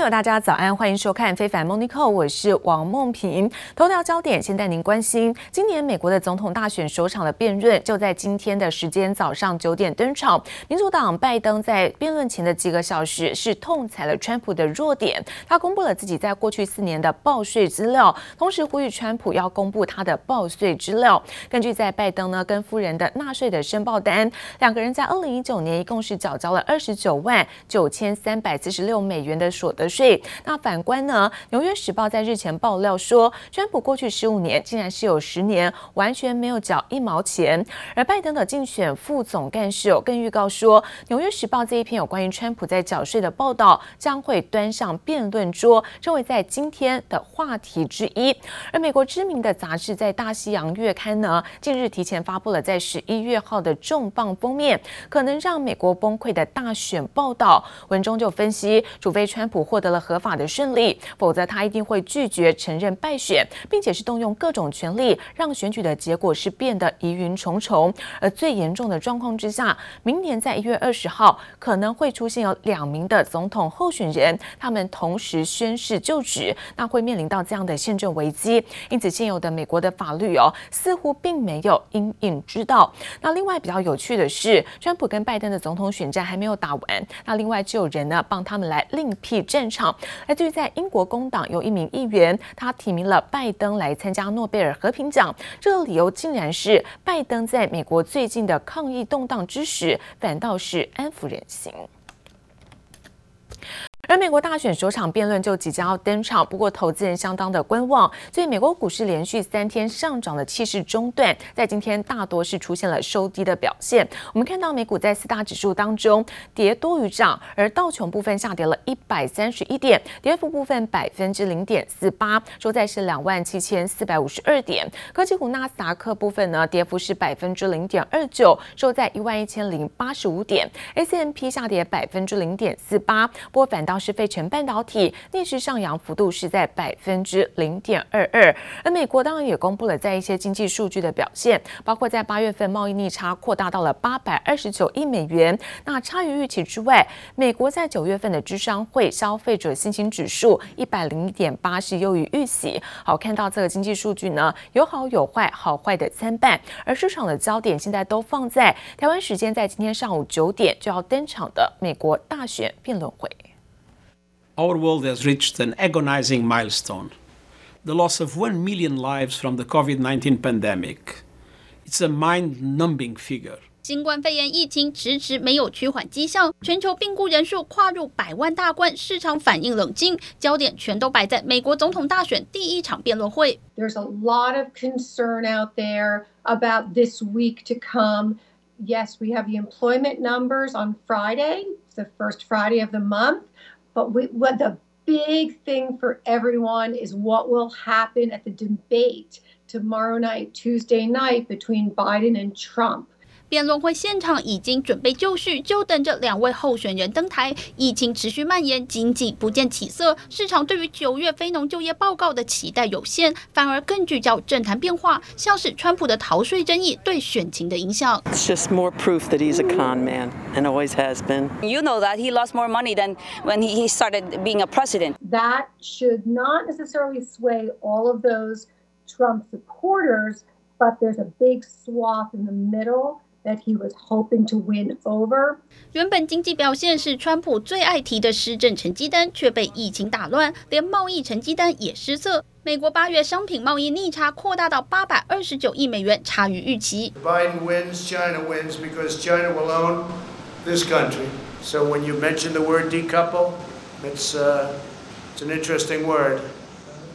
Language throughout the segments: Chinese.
朋友，大家早安，欢迎收看《非凡 Monico》，我是王梦萍。头条焦点，先带您关心，今年美国的总统大选首场的辩论就在今天的时间早上九点登场。民主党拜登在辩论前的几个小时是痛踩了川普的弱点，他公布了自己在过去四年的报税资料，同时呼吁川普要公布他的报税资料。根据在拜登呢跟夫人的纳税的申报单，两个人在二零一九年一共是缴交了二十九万九千三百四十六美元的所得税。那反观呢，《纽约时报》在日前爆料说，川普过去十五年竟然是有十年完全没有缴一毛钱。而拜登的竞选副总干事有更预告说，《纽约时报》这一篇有关于川普在缴税的报道将会端上辩论桌，成为在今天的话题之一。而美国知名的杂志在《大西洋月刊》呢，近日提前发布了在十一月号的重磅封面，可能让美国崩溃的大选报道。文中就分析，除非川普获得了合法的胜利，否则他一定会拒绝承认败选，并且是动用各种权力，让选举的结果是变得疑云重重。而最严重的状况之下，明年在一月二十号可能会出现有两名的总统候选人，他们同时宣誓就职，那会面临到这样的宪政危机。因此，现有的美国的法律哦，似乎并没有因应之道。那另外比较有趣的是，川普跟拜登的总统选战还没有打完，那另外就有人呢帮他们来另辟战场。来自于在英国工党有一名议员，他提名了拜登来参加诺贝尔和平奖，这个理由竟然是拜登在美国最近的抗议动荡之时，反倒是安抚人心。而美国大选首场辩论就即将要登场，不过投资人相当的观望，所以美国股市连续三天上涨的气势中断，在今天大多是出现了收低的表现。我们看到美股在四大指数当中跌多于涨，而道琼部分下跌了一百三十一点，跌幅部分百分之零点四八，收在是两万七千四百五十二点。科技股纳斯达克部分呢，跌幅是百分之零点二九，收在一万一千零八十五点。S&P 下跌百分之零点四八，不过反倒。是费城半导体逆势上扬幅度是在百分之零点二二，而美国当然也公布了在一些经济数据的表现，包括在八月份贸易逆差扩大到了八百二十九亿美元，那差于预期之外，美国在九月份的芝商会消费者信心指数一百零一点八是优于预期。好，看到这个经济数据呢，有好有坏，好坏的参半，而市场的焦点现在都放在台湾时间在今天上午九点就要登场的美国大选辩论会。Our world has reached an agonizing milestone the loss of 1 million lives from the COVID 19 pandemic. It's a mind numbing figure. 新冠肺炎疫情迟迟没有趋缓迹象，全球病故人数跨入百万大关，市场反应冷静，焦点全都摆在美国总统大选第一场辩论会。There's a lot of concern out there about this week to come. Yes, we have the employment numbers on Friday, the first Friday of the month. But we, what the big thing for everyone is what will happen at the debate tomorrow night, Tuesday night, between Biden and Trump. 辩论会现场已经准备就绪，就等着两位候选人登台。疫情持续蔓延，经济不见起色，市场对于九月非农就业报告的期待有限，反而更聚焦政坛变化，像是川普的逃税争议对选情的影响。It's just more proof that he's a con man and always has been. You know that he lost more money than when he started being a president. That should not necessarily sway all of those Trump supporters, but there's a big swath in the middle. That he was hoping to win over. 原本经济表现是川普最爱提的施政成绩单，却被疫情打乱，连贸易成绩单也失色。美国八月商品贸易逆差扩大到八百二十九亿美元，差于预期。Biden wins, China wins because China will own this country. So when you mention the word decouple, it's uh, it's an interesting word.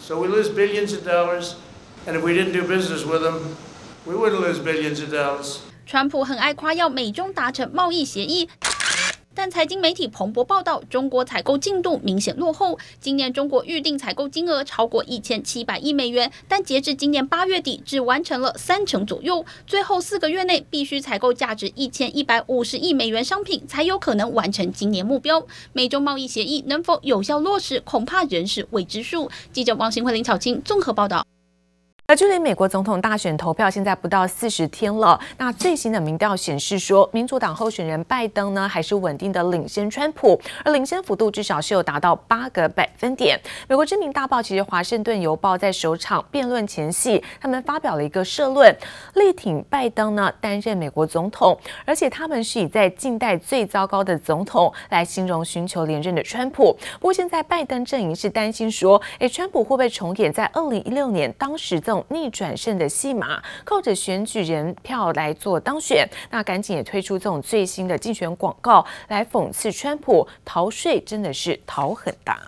So we lose billions of dollars, and if we didn't do business with them, we wouldn't lose billions of dollars. 川普很爱夸耀美中达成贸易协议，但财经媒体彭博报道，中国采购进度明显落后。今年中国预定采购金额超过一千七百亿美元，但截至今年八月底，只完成了三成左右。最后四个月内必须采购价值一千一百五十亿美元商品，才有可能完成今年目标。美中贸易协议能否有效落实，恐怕仍是未知数。记者王新慧、林巧清综合报道。而距离美国总统大选投票现在不到四十天了。那最新的民调显示说，民主党候选人拜登呢还是稳定的领先川普，而领先幅度至少是有达到八个百分点。美国知名大报其实《华盛顿邮报》在首场辩论前夕，他们发表了一个社论，力挺拜登呢担任美国总统，而且他们是以在近代最糟糕的总统来形容寻求连任的川普。不过现在拜登阵营是担心说，诶，川普会不会重演在二零一六年当时这逆转胜的戏码，靠着选举人票来做当选，那赶紧也推出这种最新的竞选广告来讽刺川普逃税，真的是逃很大。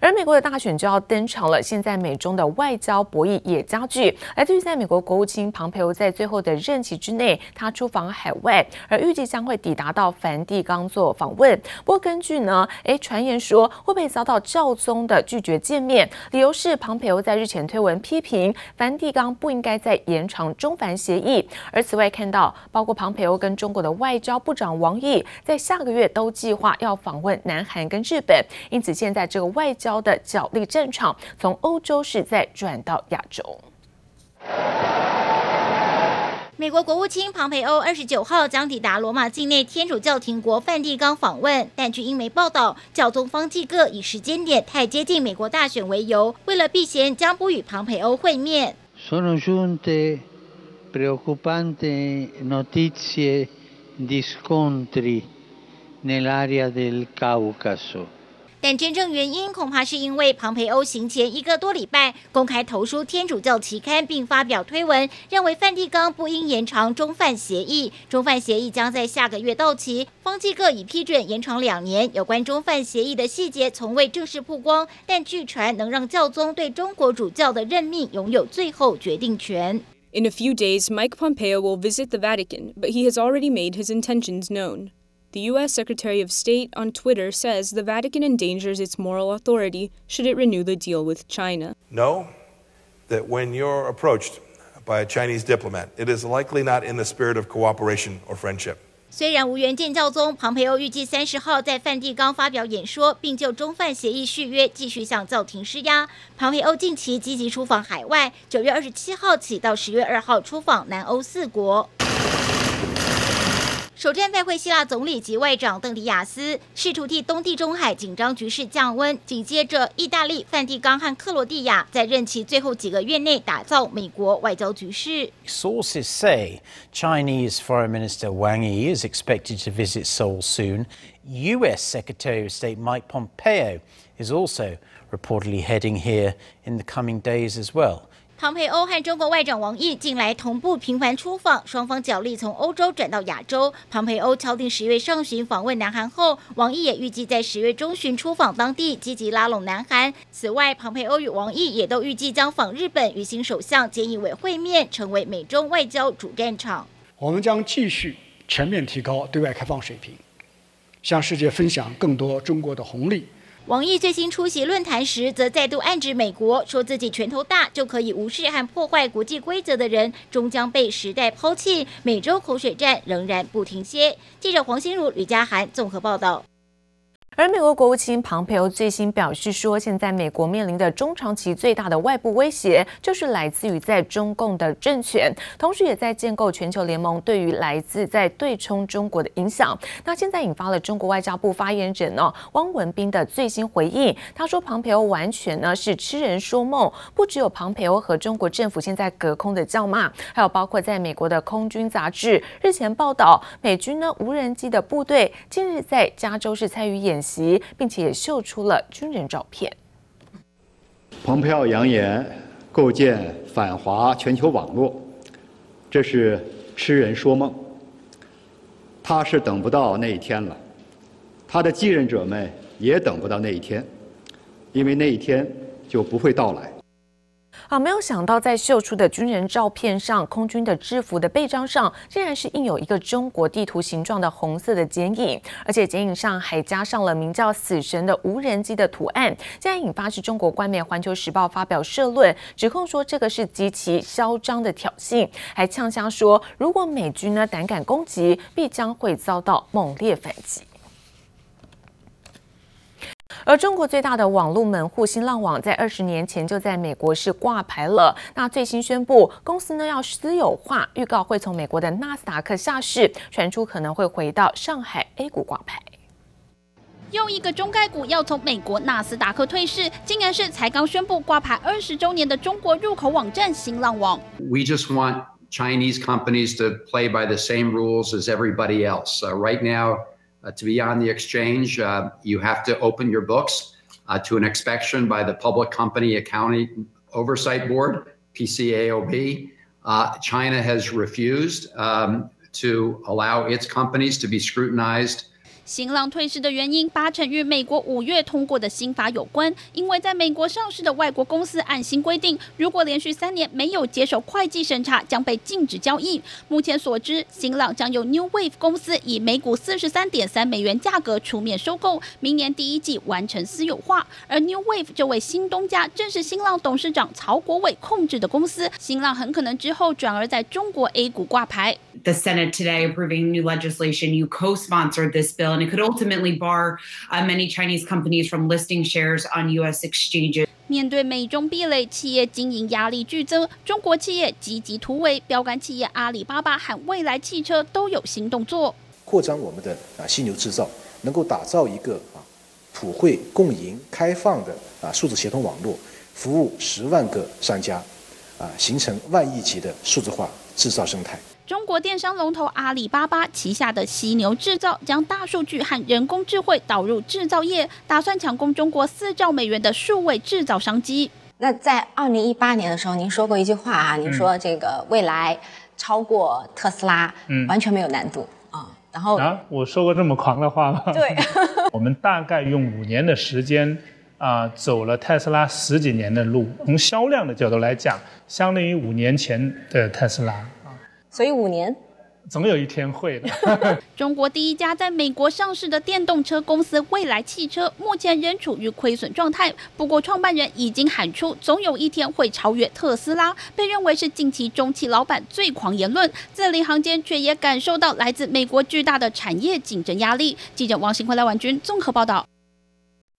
而美国的大选就要登场了，现在美中的外交博弈也加剧。来自于在美国国务卿庞培欧在最后的任期之内，他出访海外，而预计将会抵达到梵蒂冈做访问。不过根据呢，诶，传言说会被遭到教宗的拒绝见面？理由是庞培欧在日前推文批评梵蒂冈不应该再延长中梵协议。而此外，看到包括庞培欧跟中国的外交部长王毅在下个月都计划要访问南韩跟日本，因此现在这个外交。的角力战场从欧洲是在转到亚洲。美国国务卿庞培欧二十九号将抵达罗马境内天主教廷国梵蒂冈访问，但据英媒报道，教宗方济各以时间点太接近美国大选为由，为了避嫌，将不与庞培欧会面。但真正原因恐怕是因为庞培欧行前一个多礼拜公开投书天主教期刊，并发表推文，认为梵蒂冈不应延长中梵协议。中梵协议将在下个月到期，方济各已批准延长两年。有关中梵协议的细节从未正式曝光，但据传能让教宗对中国主教的任命拥有最后决定权。In a few days, Mike Pompeo will visit the Vatican, but he has already made his intentions known. The U.S. Secretary of State on Twitter says the Vatican endangers its moral authority should it renew the deal with China. Know that when you're approached by a Chinese diplomat, it is likely not in the spirit of cooperation or friendship. 虽然无缘见教宗，庞培欧预计三十号在梵蒂冈发表演说，并就中梵协议续约继续向教廷施压。庞培欧近期积极出访海外，九月二十七号起到十月二号出访南欧四国。 首站拜会希腊总理及外长邓迪亚斯，试图替东地中海紧张局势降温。紧接着，意大利、梵蒂冈和克罗地亚在任期最后几个月内打造美国外交局势。Sources say Chinese Foreign Minister Wang Yi is expected to visit Seoul soon. U.S. Secretary of State Mike Pompeo is also reportedly heading here in the coming days as well. 庞培欧和中国外长王毅近来同步频繁出访，双方角力从欧洲转到亚洲。庞培欧敲定十月上旬访问南韩后，王毅也预计在十月中旬出访当地，积极拉拢南韩。此外，庞培欧与王毅也都预计将访日本，与新首相菅义伟会面，成为美中外交主战场。我们将继续全面提高对外开放水平，向世界分享更多中国的红利。王毅最新出席论坛时，则再度暗指美国，说自己拳头大就可以无视和破坏国际规则的人，终将被时代抛弃。美洲口水战仍然不停歇。记者黄心如、吕佳涵综合报道。而美国国务卿庞培欧最新表示说，现在美国面临的中长期最大的外部威胁，就是来自于在中共的政权，同时也在建构全球联盟，对于来自在对冲中国的影响。那现在引发了中国外交部发言人呢汪文斌的最新回应，他说庞培欧完全呢是痴人说梦，不只有庞培欧和中国政府现在隔空的叫骂，还有包括在美国的空军杂志日前报道，美军呢无人机的部队近日在加州市参与演习。席并且也秀出了军人照片。蓬佩奥扬言构建反华全球网络，这是痴人说梦。他是等不到那一天了，他的继任者们也等不到那一天，因为那一天就不会到来。好，没有想到在秀出的军人照片上，空军的制服的背章上，竟然是印有一个中国地图形状的红色的剪影，而且剪影上还加上了名叫“死神”的无人机的图案。现在引发是中国官媒《环球时报》发表社论，指控说这个是极其嚣张的挑衅，还呛声说，如果美军呢胆敢攻击，必将会遭到猛烈反击。而中国最大的网络门户新浪网在二十年前就在美国是挂牌了。那最新宣布，公司呢要私有化，预告会从美国的纳斯达克下市，传出可能会回到上海 A 股挂牌。又一个中概股要从美国纳斯达克退市，竟然是才刚宣布挂牌二十周年的中国入口网站新浪网。We just want Chinese companies to play by the same rules as everybody else. Uh, right now. Uh, to be on the exchange, uh, you have to open your books uh, to an inspection by the Public Company Accounting Oversight Board, PCAOB. China has refused um, to allow its companies to be scrutinized 新浪退市的原因，八成与美国五月通过的新法有关。因为在美国上市的外国公司按新规定，如果连续三年没有接受会计审查，将被禁止交易。目前所知，新浪将由 New Wave 公司以每股四十三点三美元价格出面收购，明年第一季完成私有化。而 New Wave 这位新东家正是新浪董事长曹国伟控制的公司，新浪很可能之后转而在中国 A 股挂牌。The Senate today approving new legislation. You co-sponsored this bill. And it could ultimately bar many Chinese companies from listing shares on U.S. exchanges. 面对美中壁垒，企业经营压力剧增，中国企业积极突围，标杆企业阿里巴巴和蔚来汽车都有新动作，扩张我们的啊犀牛制造，能够打造一个啊普惠、共赢、开放的啊数字协同网络，服务十万个商家，啊形成万亿级的数字化制造生态。中国电商龙头阿里巴巴旗下的犀牛制造将大数据和人工智慧导入制造业，打算抢攻中国四兆美元的数位制造商机。那在二零一八年的时候，您说过一句话啊，您说这个未来超过特斯拉，嗯，完全没有难度啊。然后啊，我说过这么狂的话吗？对，我们大概用五年的时间啊，走了特斯拉十几年的路。从销量的角度来讲，相当于五年前的特斯拉。所以五年，总有一天会的。中国第一家在美国上市的电动车公司蔚来汽车，目前仍处于亏损状态。不过，创办人已经喊出，总有一天会超越特斯拉，被认为是近期中汽老板最狂言论。字里行间却也感受到来自美国巨大的产业竞争压力。记者王新辉、赖婉君综合报道。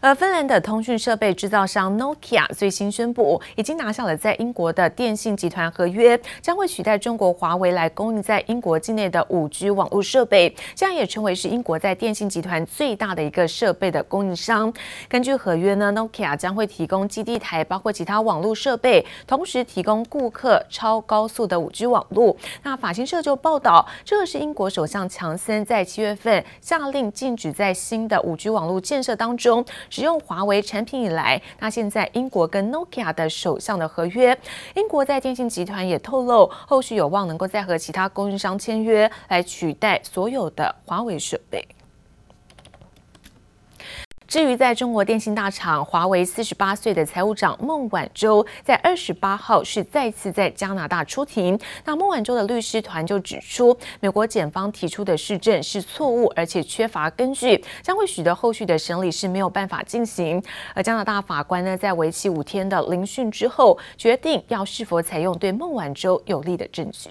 而芬兰的通讯设备制造商 Nokia 最新宣布，已经拿下了在英国的电信集团合约，将会取代中国华为来供应在英国境内的 5G 网络设备，这样也成为是英国在电信集团最大的一个设备的供应商。根据合约呢，Nokia 将会提供基地台，包括其他网络设备，同时提供顾客超高速的 5G 网络。那法新社就报道，这是英国首相强森在七月份下令禁止在新的 5G 网络建设当中。使用华为产品以来，那现在英国跟 Nokia 的首相的合约，英国在电信集团也透露，后续有望能够再和其他供应商签约，来取代所有的华为设备。至于在中国电信大厂华为四十八岁的财务长孟晚舟，在二十八号是再次在加拿大出庭。那孟晚舟的律师团就指出，美国检方提出的事证是错误，而且缺乏根据，将会使得后续的审理是没有办法进行。而加拿大法官呢，在为期五天的聆讯之后，决定要是否采用对孟晚舟有利的证据。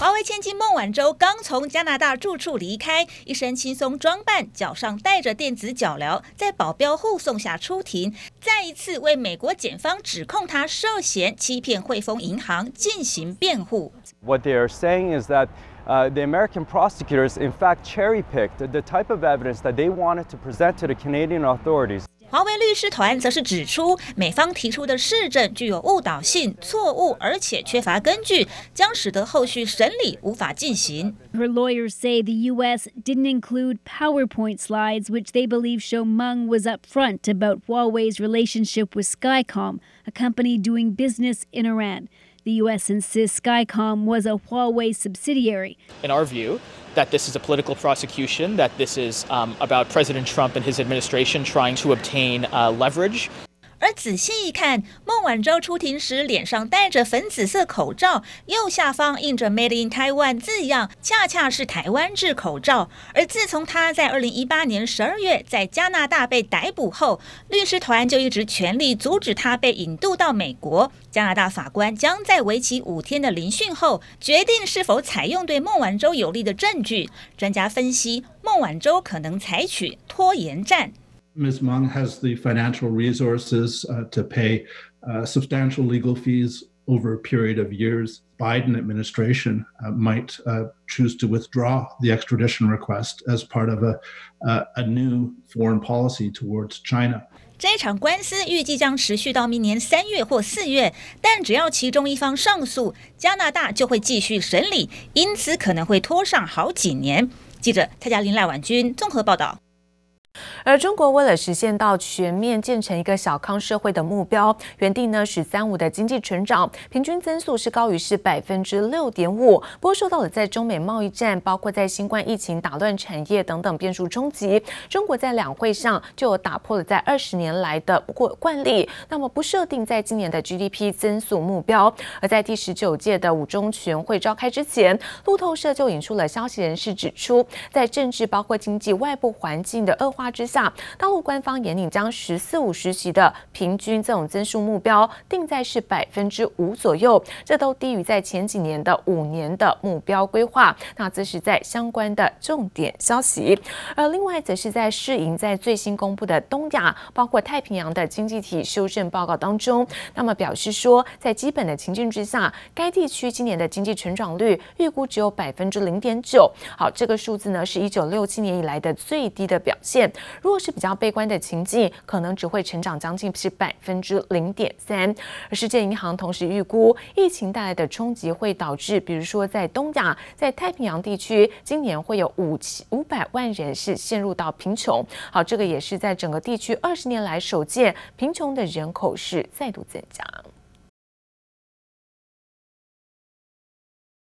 华为千金孟晚舟刚从加拿大住处离开，一身轻松装扮，脚上带着电子脚镣，在保镖护送下出庭，再一次为美国检方指控他涉嫌欺骗汇丰银行进行辩护。What they are saying is that, uh, the American prosecutors in fact cherry-picked the type of evidence that they wanted to present to the Canadian authorities. 华为律师团则是指出，美方提出的事证具有误导性、错误，而且缺乏根据，将使得后续审理无法进行。Her lawyers say the U.S. didn't include PowerPoint slides, which they believe show Meng was upfront about Huawei's relationship with Skycom, a company doing business in Iran. The U.S. insists Skycom was a Huawei subsidiary. In our view, that this is a political prosecution, that this is um, about President Trump and his administration trying to obtain uh, leverage. 而仔细一看，孟晚舟出庭时脸上戴着粉紫色口罩，右下方印着 “Made in Taiwan” 字样，恰恰是台湾制口罩。而自从他在二零一八年十二月在加拿大被逮捕后，律师团就一直全力阻止他被引渡到美国。加拿大法官将在为期五天的聆讯后，决定是否采用对孟晚舟有利的证据。专家分析，孟晚舟可能采取拖延战。Ms. Meng has the financial resources uh, to pay uh, substantial legal fees over a period of years. Biden administration uh, might uh, choose to withdraw the extradition request as part of a, uh, a new foreign policy towards China. 这场官司预计将持续到明年三月或四月，但只要其中一方上诉，加拿大就会继续审理，因此可能会拖上好几年。记者蔡嘉玲、赖婉君综合报道。 而中国为了实现到全面建成一个小康社会的目标，原定呢“十三五”的经济成长平均增速是高于是百分之六点五。不过受到了在中美贸易战，包括在新冠疫情打乱产业等等变数冲击，中国在两会上就打破了在二十年来的过惯例，那么不设定在今年的 GDP 增速目标。而在第十九届的五中全会召开之前，路透社就引出了消息人士指出，在政治包括经济外部环境的恶化。化之下，大陆官方严令将“十四五”时期的平均这种增速目标定在是百分之五左右，这都低于在前几年的五年的目标规划。那这是在相关的重点消息。而另外，则是在世银在最新公布的东亚包括太平洋的经济体修正报告当中，那么表示说，在基本的情境之下，该地区今年的经济成长率预估只有百分之零点九。好，这个数字呢是一九六七年以来的最低的表现。如果是比较悲观的情境，可能只会成长将近是百分之零点三。而世界银行同时预估，疫情带来的冲击会导致，比如说在东亚、在太平洋地区，今年会有五千五百万人是陷入到贫穷。好，这个也是在整个地区二十年来首见，贫穷的人口是再度增加。